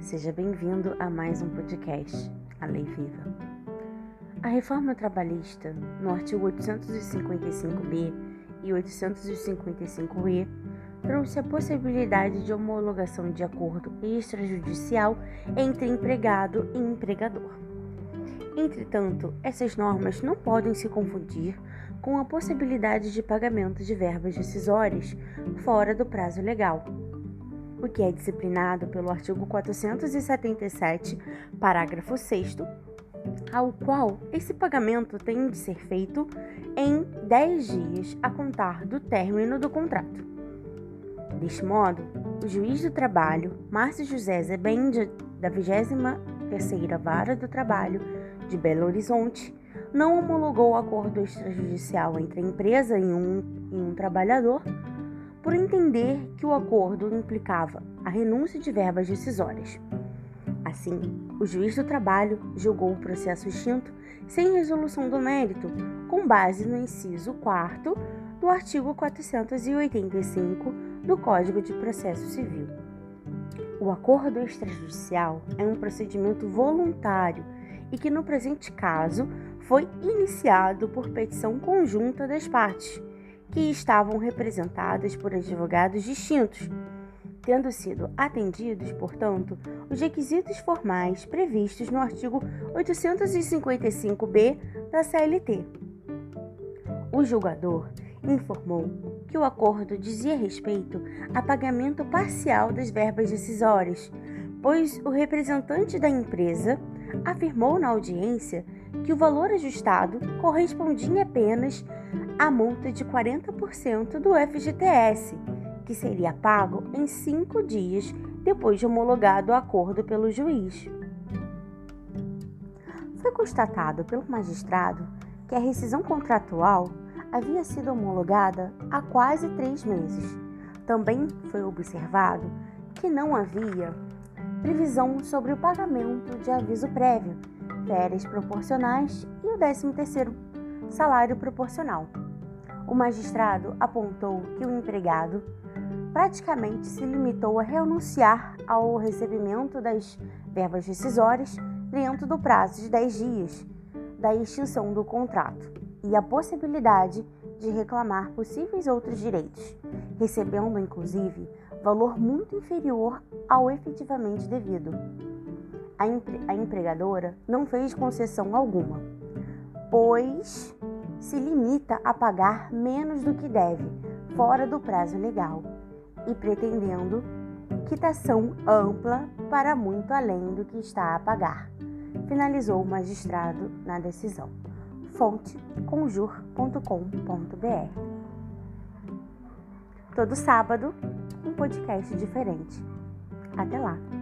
Seja bem-vindo a mais um podcast, A Lei Viva. A reforma trabalhista, no artigo 855b e 855e, trouxe a possibilidade de homologação de acordo extrajudicial entre empregado e empregador. Entretanto, essas normas não podem se confundir com a possibilidade de pagamento de verbas decisórias fora do prazo legal o que é disciplinado pelo artigo 477, parágrafo 6, ao qual esse pagamento tem de ser feito em 10 dias a contar do término do contrato. Deste modo, o juiz do trabalho, Márcio José Zebendi, da 23ª Vara do Trabalho de Belo Horizonte, não homologou o acordo extrajudicial entre a empresa e um, e um trabalhador por entender que o acordo implicava a renúncia de verbas decisórias. Assim, o juiz do trabalho julgou o processo extinto sem resolução do mérito, com base no inciso 4 do artigo 485 do Código de Processo Civil. O acordo extrajudicial é um procedimento voluntário e que, no presente caso, foi iniciado por petição conjunta das partes que estavam representadas por advogados distintos, tendo sido atendidos, portanto, os requisitos formais previstos no artigo 855-B da CLT. O julgador informou que o acordo dizia respeito a pagamento parcial das verbas decisórias, pois o representante da empresa afirmou na audiência que o valor ajustado correspondia apenas à multa de 40% do FGTS, que seria pago em cinco dias depois de homologado o acordo pelo juiz. Foi constatado pelo magistrado que a rescisão contratual havia sido homologada há quase três meses. Também foi observado que não havia previsão sobre o pagamento de aviso prévio, férias proporcionais e o 13º salário proporcional. O magistrado apontou que o empregado praticamente se limitou a renunciar ao recebimento das verbas decisórias dentro do prazo de 10 dias da extinção do contrato e a possibilidade de reclamar possíveis outros direitos, recebendo inclusive valor muito inferior ao efetivamente devido. A, empre a empregadora não fez concessão alguma, pois se limita a pagar menos do que deve, fora do prazo legal, e pretendendo quitação ampla para muito além do que está a pagar, finalizou o magistrado na decisão. Fonte conjur.com.br Todo sábado, um podcast diferente. Até lá!